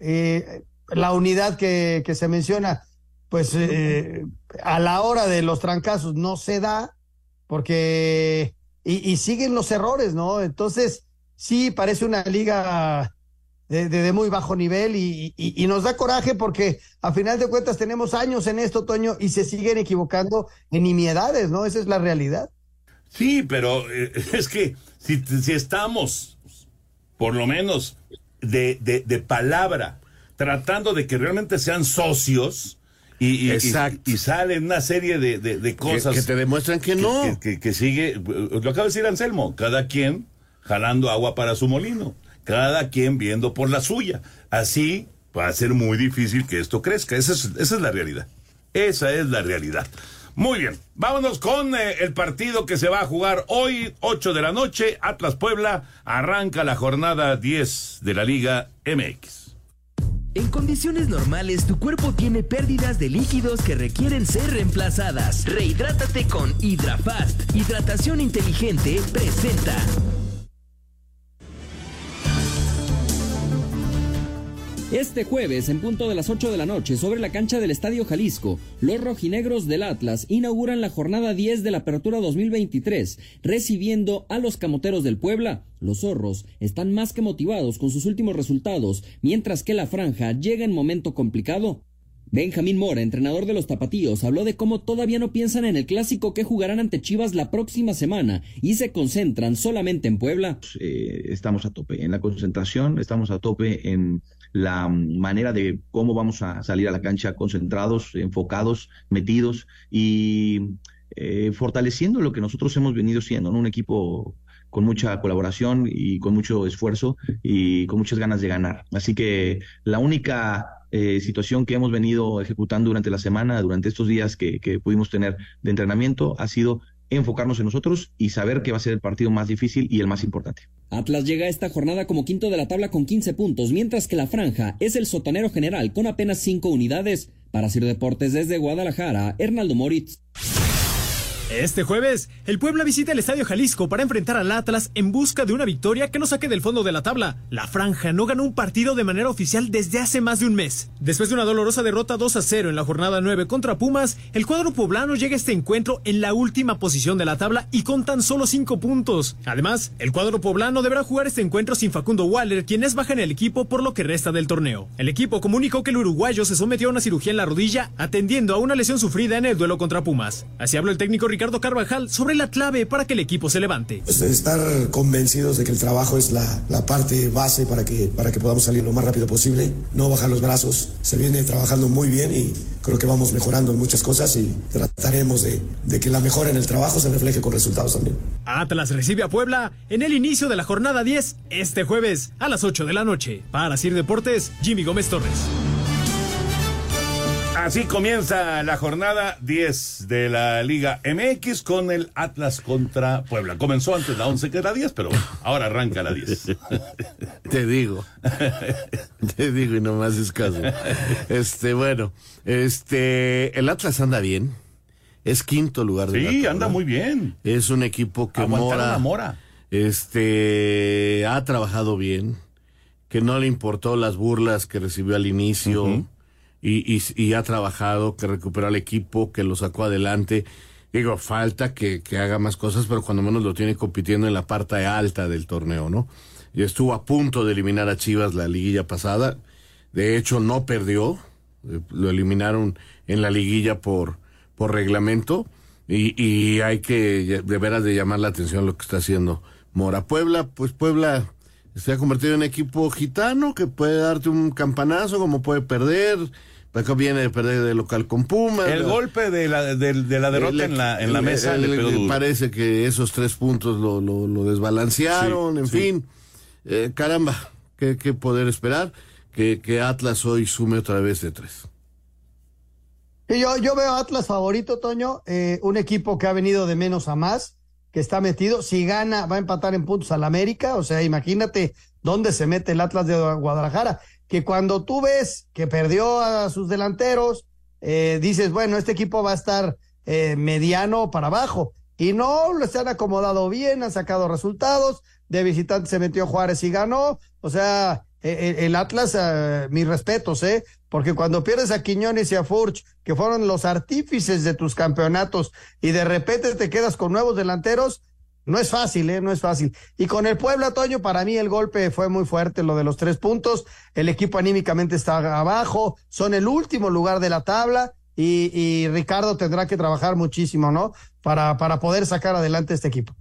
Eh, la unidad que, se menciona, pues eh, a la hora de los trancazos no se da, porque y, siguen los errores, ¿no? Entonces, sí, parece una liga de, de, muy bajo nivel y, y, y, nos da coraje porque a final de cuentas tenemos años en esto, Toño, y se siguen equivocando en nimiedades, ¿no? Esa es la realidad. Sí, pero eh, es que si, si estamos, por lo menos, de, de, de palabra, tratando de que realmente sean socios, y, y, y, y, salen una serie de, de, de cosas que, que, te demuestran que no. Que, que, que, sigue, lo acaba de decir Anselmo, cada quien jalando agua para su molino, cada quien viendo por la suya. Así va a ser muy difícil que esto crezca. Esa es, esa es la realidad. Esa es la realidad. Muy bien, vámonos con eh, el partido que se va a jugar hoy, 8 de la noche, Atlas Puebla, arranca la jornada 10 de la Liga MX. En condiciones normales, tu cuerpo tiene pérdidas de líquidos que requieren ser reemplazadas. Rehidrátate con HidraFast. Hidratación inteligente presenta. Este jueves, en punto de las 8 de la noche, sobre la cancha del Estadio Jalisco, los rojinegros del Atlas inauguran la jornada 10 de la Apertura 2023, recibiendo a los camoteros del Puebla. Los zorros están más que motivados con sus últimos resultados, mientras que la franja llega en momento complicado. Benjamín Mora, entrenador de los Tapatíos, habló de cómo todavía no piensan en el clásico que jugarán ante Chivas la próxima semana y se concentran solamente en Puebla. Eh, estamos a tope en la concentración, estamos a tope en la manera de cómo vamos a salir a la cancha concentrados, enfocados, metidos y eh, fortaleciendo lo que nosotros hemos venido siendo, un equipo con mucha colaboración y con mucho esfuerzo y con muchas ganas de ganar. Así que la única eh, situación que hemos venido ejecutando durante la semana, durante estos días que pudimos tener de entrenamiento, ha sido enfocarnos en nosotros y saber que va a ser el partido más difícil y el más importante. Atlas llega a esta jornada como quinto de la tabla con 15 puntos, mientras que la franja es el sotanero general con apenas 5 unidades. Para Sir Deportes desde Guadalajara, Hernaldo Moritz. Este jueves, el Puebla visita el Estadio Jalisco para enfrentar al Atlas en busca de una victoria que no saque del fondo de la tabla. La franja no ganó un partido de manera oficial desde hace más de un mes. Después de una dolorosa derrota 2 a 0 en la jornada 9 contra Pumas, el cuadro poblano llega a este encuentro en la última posición de la tabla y con tan solo 5 puntos. Además, el cuadro poblano deberá jugar este encuentro sin Facundo Waller, quien es baja en el equipo por lo que resta del torneo. El equipo comunicó que el uruguayo se sometió a una cirugía en la rodilla atendiendo a una lesión sufrida en el duelo contra Pumas. Así habló el técnico Ricardo Carvajal sobre la clave para que el equipo se levante. Pues estar convencidos de que el trabajo es la, la, parte base para que, para que podamos salir lo más rápido posible, no bajar los brazos. Se viene trabajando muy bien y creo que vamos mejorando en muchas cosas y trataremos de, de que la mejora en el trabajo se refleje con resultados también. Atlas recibe a Puebla en el inicio de la jornada 10 este jueves a las 8 de la noche. Para Sir Deportes, Jimmy Gómez Torres. Así comienza la jornada 10 de la Liga MX con el Atlas contra Puebla. Comenzó antes la 11 que era 10, pero ahora arranca la 10. Te digo. Te digo y no me haces caso. Este, bueno, este, el Atlas anda bien. Es quinto lugar de Sí, anda muy bien. Es un equipo que Mora, a Mora. este, ha trabajado bien, que no le importó las burlas que recibió al inicio. Y, y- ha trabajado, que recuperó al equipo, que lo sacó adelante. Digo, falta que, haga más cosas, pero cuando menos lo tiene compitiendo en la parte alta del torneo, ¿no? Y estuvo a punto de eliminar a Chivas la liguilla pasada. De hecho, no perdió. Eh, Lo eliminaron en la liguilla por, reglamento. Y, y hay que de veras de llamar la atención lo que está haciendo Mora. Puebla, pues Puebla se ha convertido en equipo gitano que puede darte un campanazo como puede perder. Acá viene de perder de local con Pumas. El golpe de la, de, de la derrota el- en la, en la el- mesa el- le pegó duro. Parece que esos tres puntos lo, lo, lo desbalancearon, Sí, en sí. fin. Eh, caramba, ¿qué, qué poder esperar? Que, que Atlas hoy sume otra vez de tres. Y yo, yo veo a Atlas favorito, Toño, eh, un equipo que ha venido de menos a más, que está metido. Si gana, va a empatar en puntos al América. O sea, imagínate dónde se mete el Atlas de Guadalajara. Que cuando tú ves que perdió a sus delanteros, eh, dices, bueno, este equipo va a estar eh, mediano para abajo. Y no, se han acomodado bien, han sacado resultados. De visitante se metió Juárez y ganó. O sea, eh, eh, el Atlas, eh, mis respetos, ¿eh? Porque cuando pierdes a Quiñones y a Furch, que fueron los artífices de tus campeonatos, y de repente te quedas con nuevos delanteros, no es fácil, ¿eh? No es fácil. Y con el Puebla, Toño, para mí el golpe fue muy fuerte, lo de los tres puntos. El equipo anímicamente está abajo, son el último lugar de la tabla. Y, y Ricardo tendrá que trabajar muchísimo, ¿no? Para, para poder sacar adelante este equipo.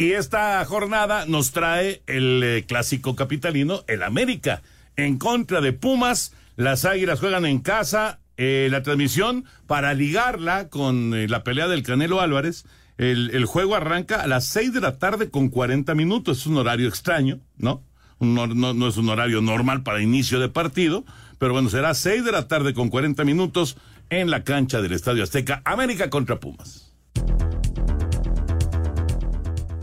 Y esta jornada nos trae el eh, clásico capitalino, el América, en contra de Pumas. Las Águilas juegan en casa. eh, la transmisión para ligarla con eh, la pelea del Canelo Álvarez. El, juego arranca a las 6 de la tarde con 40 minutos. Es un horario extraño, no, no es un horario normal para inicio de partido, pero bueno, será 6 de la tarde con 40 minutos en la cancha del Estadio Azteca. América contra Pumas.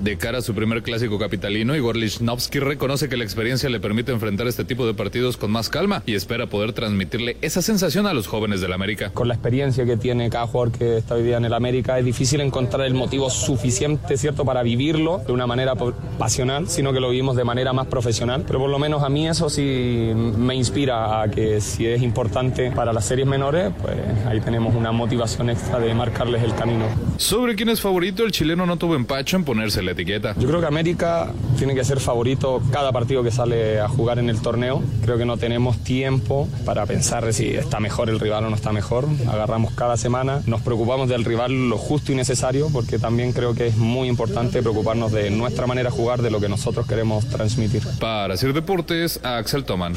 De cara a su primer clásico capitalino, Igor Lichnowsky reconoce que la experiencia le permite enfrentar este tipo de partidos con más calma y espera poder transmitirle esa sensación a los jóvenes del América. Con la experiencia que tiene cada jugador que está hoy día en el América, es difícil encontrar el motivo suficiente, ¿cierto?, para vivirlo de una manera pasional, sino que lo vivimos de manera más profesional. Pero por lo menos a mí eso sí me inspira a que si es importante para las series menores, pues ahí tenemos una motivación extra de marcarles el camino. Sobre quién es favorito, el chileno no tuvo empacho en ponerse la etiqueta. Yo creo que América tiene que ser favorito cada partido que sale a jugar en el torneo. Creo que no tenemos tiempo para pensar si está mejor el rival o no está mejor. Agarramos cada semana, nos preocupamos del rival lo justo y necesario, porque también creo que es muy importante preocuparnos de nuestra manera de jugar, de lo que nosotros queremos transmitir. Para hacer deportes, Axel Toman.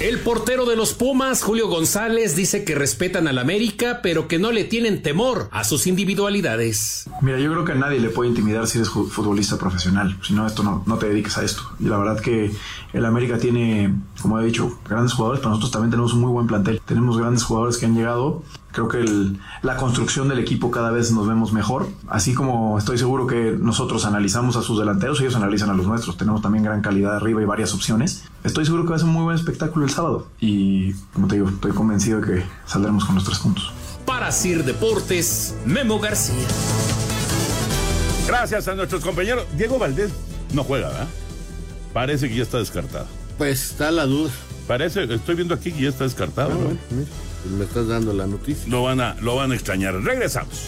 El portero de los Pumas, Julio González, dice que respetan al América, pero que no le tienen temor a sus individualidades. Mira, yo creo que a nadie le puede intimidar si eres futbolista profesional. Si no, esto no, no te dediques a esto. Y la verdad que el América tiene, como he dicho, grandes jugadores, pero nosotros también tenemos un muy buen plantel. Tenemos grandes jugadores que han llegado. Creo que el- la construcción del equipo cada vez nos vemos mejor. Así como estoy seguro que nosotros analizamos a sus delanteros, ellos analizan a los nuestros. Tenemos también gran calidad arriba y varias opciones. Estoy seguro que va a ser un muy buen espectáculo el sábado. Y como te digo, estoy convencido de que saldremos con los tres puntos. Para Sir Deportes, Memo García. Gracias a nuestros compañeros. Diego Valdés no juega, ¿verdad? Parece que ya está descartado. Pues está la duda. Parece, estoy viendo aquí que ya está descartado. Ah, ¿no? bueno, mira, me estás dando la noticia. Lo van a, lo van a extrañar. Regresamos.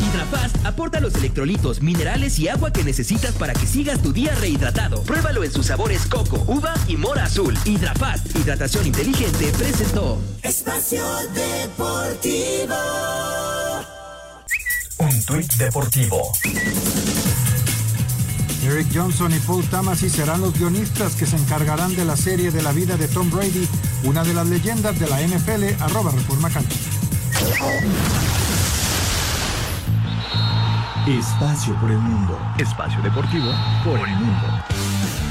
Hidrafast aporta los electrolitos, minerales y agua que necesitas para que sigas tu día rehidratado. Pruébalo en sus sabores coco, uva y mora azul. Hidrafast, hidratación inteligente, presentó. Espacio Deportivo. Un tuit deportivo. Eric Johnson y Paul Tamasi serán los guionistas que se encargarán de la serie de la vida de Tom Brady, una de las leyendas de la NFL, arroba Reforma Cancha. Espacio por el mundo. Espacio deportivo por el mundo.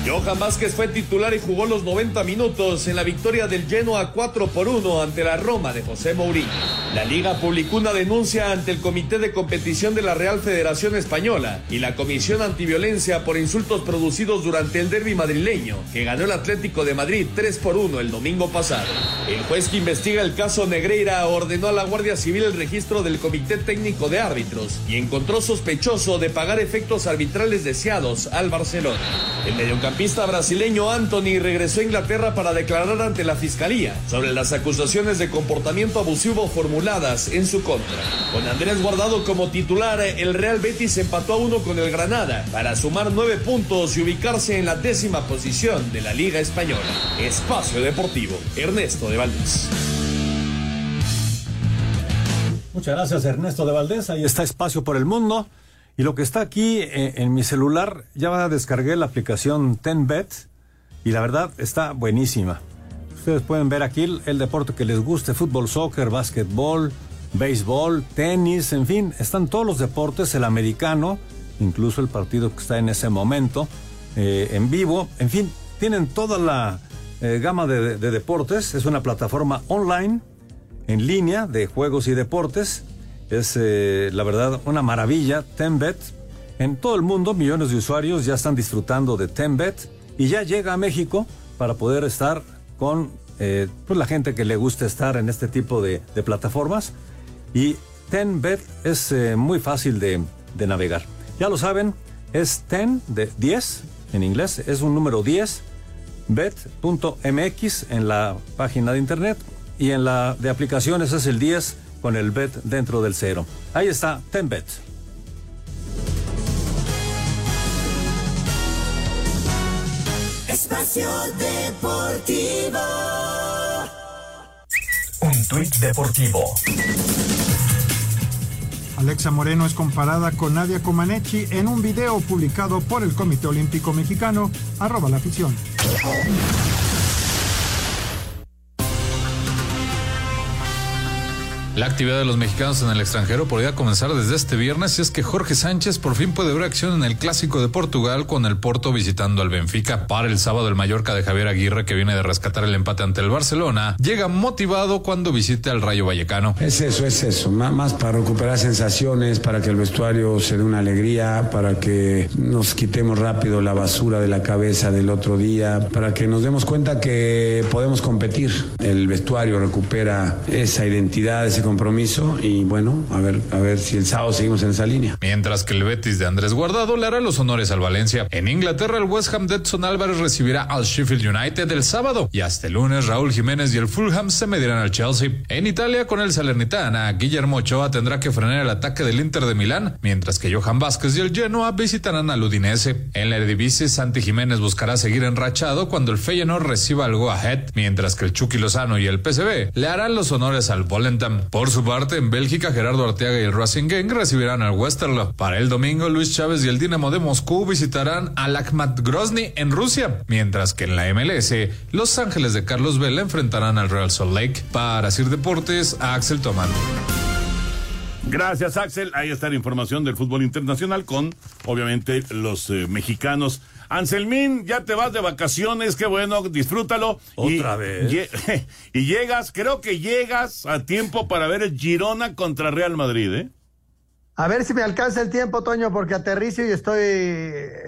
Johan Vázquez fue titular y jugó los 90 minutos en la victoria del Genoa 4 por 1 ante la Roma de José Mourinho. La liga publicó una denuncia ante el Comité de Competición de la Real Federación Española y la Comisión Antiviolencia por insultos producidos durante el derby madrileño que ganó el Atlético de Madrid 3 por 1 el domingo pasado. El juez que investiga el caso Negreira ordenó a la Guardia Civil el registro del Comité Técnico de Árbitros y encontró sospechoso de pagar efectos arbitrales deseados al Barcelona. El mediocampista brasileño Anthony regresó a Inglaterra para declarar ante la fiscalía sobre las acusaciones de comportamiento abusivo formuladas en su contra. Con Andrés Guardado como titular, el Real Betis empató a uno con el Granada para sumar nueve puntos y ubicarse en la décima posición de la Liga Española. Espacio Deportivo, Ernesto de Valdés. Muchas gracias Ernesto de Valdés. Ahí está Espacio por el Mundo. Y lo que está aquí eh, en mi celular, ya descargué la aplicación TenBet y la verdad está buenísima. Ustedes pueden ver aquí el, deporte que les guste, fútbol, soccer, básquetbol, béisbol, tenis, en fin, están todos los deportes, el americano, incluso el partido que está en ese momento, eh, en vivo, en fin, tienen toda la eh, gama de, de deportes, es una plataforma online, en línea, de juegos y deportes, es eh, la verdad una maravilla, Tenbet. En todo el mundo millones de usuarios ya están disfrutando de Tenbet y ya llega a México para poder estar con eh, pues la gente que le gusta estar en este tipo de, de plataformas. Y Tenbet es eh, muy fácil de, de navegar. Ya lo saben, es ten de 10 en inglés, es un número 10, bet.mx en la página de internet y en la de aplicaciones es el 10 con el bet dentro del cero. Ahí está, Tenbet. Espacio Deportivo. Un tuit deportivo. Alexa Moreno es comparada con Nadia Comaneci en un video publicado por el Comité Olímpico Mexicano, arroba la afición. La actividad de los mexicanos en el extranjero podría comenzar desde este viernes y es que Jorge Sánchez por fin puede ver acción en el Clásico de Portugal con el Porto visitando al Benfica. Para el sábado el Mallorca de Javier Aguirre que viene de rescatar el empate ante el Barcelona llega motivado cuando visite al Rayo Vallecano. Es eso, es eso, más para recuperar sensaciones, para que el vestuario se dé una alegría, para que nos quitemos rápido la basura de la cabeza del otro día, para que nos demos cuenta que podemos competir. El vestuario recupera esa identidad, ese compromiso y bueno, a ver, a ver si el sábado seguimos en esa línea. Mientras que el Betis de Andrés Guardado le hará los honores al Valencia. En Inglaterra, el West Ham de Edson Álvarez recibirá al Sheffield United el sábado y hasta el lunes Raúl Jiménez y el Fulham se medirán al Chelsea. En Italia, con el Salernitana, Guillermo Ochoa tendrá que frenar el ataque del Inter de Milán, mientras que Johan Vázquez y el Genoa visitarán al Udinese. En la Eredivisie, Santi Jiménez buscará seguir enrachado cuando el Feyenoord reciba el Go Ahead, mientras que el Chucky Lozano y el PSV le harán los honores al Volendam. Por su parte, en Bélgica, Gerardo Arteaga y Racing Gang recibirán al Westerlo. Para el domingo, Luis Chávez y el Dinamo de Moscú visitarán al Akhmat Grozny en Rusia, mientras que en la MLS, Los Ángeles de Carlos Vela enfrentarán al Real Salt Lake. Para Sir Deportes, Axel Tomán. Gracias, Axel. Ahí está la información del fútbol internacional con, obviamente, los eh, mexicanos. Anselmín, ya te vas de vacaciones, qué bueno, disfrútalo. Otra y, vez. Y, llegas, creo que llegas a tiempo para ver el Girona contra Real Madrid, ¿eh? A ver si me alcanza el tiempo, Toño, porque aterrizo y estoy,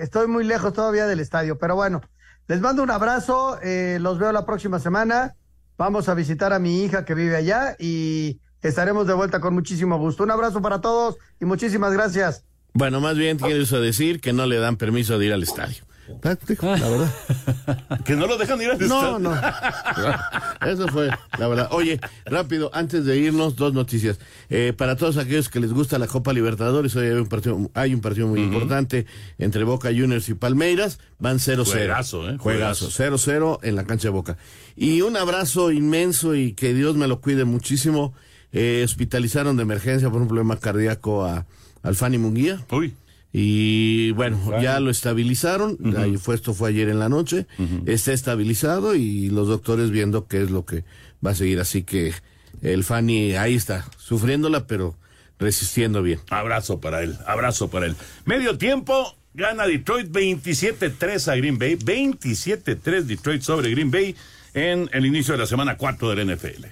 estoy muy lejos todavía del estadio. Pero bueno, les mando un abrazo, eh, los veo la próxima semana. Vamos a visitar a mi hija que vive allá y estaremos de vuelta con muchísimo gusto. Un abrazo para todos y muchísimas gracias. Bueno, más bien quieres decir que no le dan permiso de ir al estadio. Práctico, la verdad. Que no lo dejan ir al No, no. Eso fue, la verdad. Oye, rápido, antes de irnos, dos noticias. Eh, para todos aquellos que les gusta la Copa Libertadores, hoy hay un partido, hay un partido muy importante entre Boca Juniors y Palmeiras. Van 0-0. Juegazo, ¿eh? Juegazo. Juegazo. 0-0 en la cancha de Boca. Y un abrazo inmenso y que Dios me lo cuide muchísimo. Eh, hospitalizaron de emergencia por un problema cardíaco a, al Fanny Munguía. Uy. Y bueno, ya lo estabilizaron. Ahí fue, esto fue ayer en la noche. Está estabilizado y los doctores viendo qué es lo que va a seguir. Así que el Fanny ahí está, sufriéndola, pero resistiendo bien. Abrazo para él, abrazo para él. Medio tiempo, Gana Detroit 27-3 a Green Bay. 27-3 Detroit sobre Green Bay en el inicio de la semana 4 del NFL.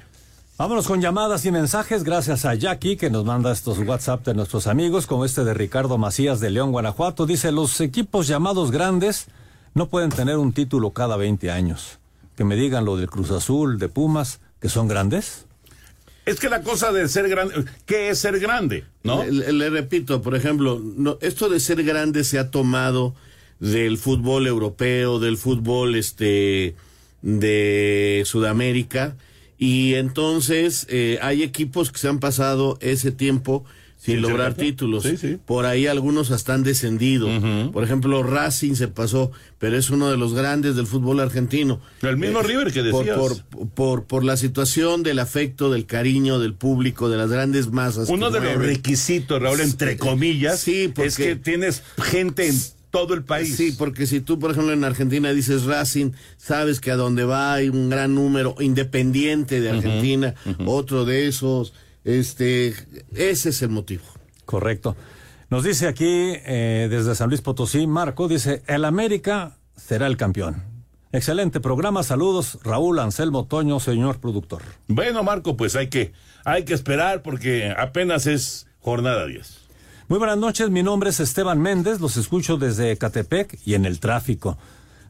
Vámonos con llamadas y mensajes gracias a Jackie que nos manda estos WhatsApp de nuestros amigos como este de Ricardo Macías de León, Guanajuato. Dice, los equipos llamados grandes no pueden tener un título cada 20 años. Que me digan lo del Cruz Azul, de Pumas, que son grandes. Es que la cosa de ser grande, ¿qué es ser grande? ¿No? Le, le repito, por ejemplo, no, esto de ser grande se ha tomado del fútbol europeo, del fútbol este de Sudamérica y entonces eh, hay equipos que se han pasado ese tiempo sin lograr títulos. Por ahí algunos hasta han descendido. Por ejemplo, Racing se pasó, pero es uno de los grandes del fútbol argentino. El mismo Eh, River que decías. por, por, por la situación del afecto, del cariño, del público, de las grandes masas. Uno de los requisitos, Raúl, entre comillas, Sí, porque- es que tienes gente en todo el país. Sí, porque si tú, por ejemplo, en Argentina dices Racing, sabes que a donde va hay un gran número independiente de Argentina, otro de esos, este, ese es el motivo. Correcto. Nos dice aquí eh, desde San Luis Potosí, Marco, dice, el América será el campeón. Excelente programa, saludos, Raúl Anselmo Toño, señor productor. Bueno, Marco, pues hay que, hay que esperar porque apenas es jornada 10. Muy buenas noches, mi nombre es Esteban Méndez, los escucho desde Catepec y en el tráfico.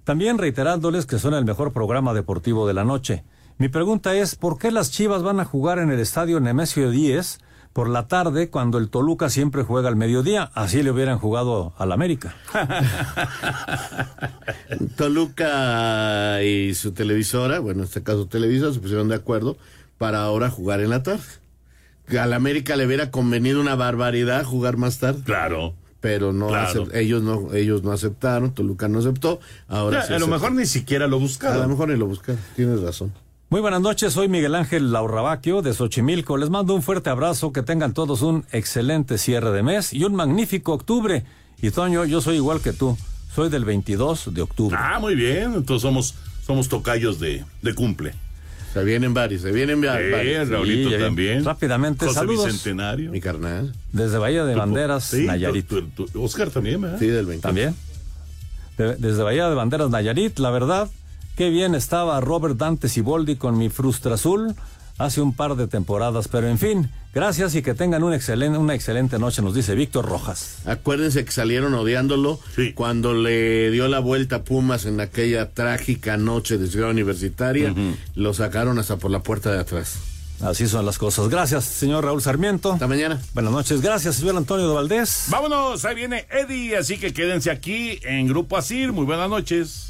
También reiterándoles que son el mejor programa deportivo de la noche. Mi pregunta es, ¿por qué las Chivas van a jugar en el estadio Nemesio 10 por la tarde cuando el Toluca siempre juega al mediodía? Así le hubieran jugado al América. Toluca y su televisora, bueno, en este caso Televisa, se pusieron de acuerdo para ahora jugar en la tarde. Que al América le hubiera convenido una barbaridad jugar más tarde. Claro. Pero no, Claro. ellos no, ellos no aceptaron, Toluca no aceptó. Ahora Ya, sí a lo aceptó. mejor ni siquiera lo A buscaron. lo mejor ni lo buscaron, tienes razón. Muy buenas noches, soy Miguel Ángel Laurrabaquio de Xochimilco. Les mando un fuerte abrazo, que tengan todos un excelente cierre de mes y un magnífico octubre. Y Toño, yo soy igual que tú, soy del 22 de octubre. Ah, muy bien. Entonces somos, somos tocayos de, de cumple. Se vienen varios, se vienen Sí, varios. Raulito Sí, también. Rápidamente, José saludos. Bicentenario. Mi carnal. Desde Bahía de Banderas, Sí, Nayarit. tu- tu- tu- Oscar también, ¿verdad? Sí, del 20. También. De- desde Bahía de Banderas, Nayarit, la verdad, qué bien estaba Robert Dante Siboldi con mi Frustra Azul hace un par de temporadas, pero en fin, gracias y que tengan una excelente, una excelente noche, nos dice Víctor Rojas. Acuérdense que salieron odiándolo cuando le dio la vuelta a Pumas en aquella trágica noche de Ciudad Universitaria. Lo sacaron hasta por la puerta de atrás. Así son las cosas. Gracias, señor Raúl Sarmiento. Hasta mañana. Buenas noches. Gracias, señor Antonio de Valdés. Vámonos, ahí viene Eddie, así que quédense aquí en Grupo Asir. Muy buenas noches.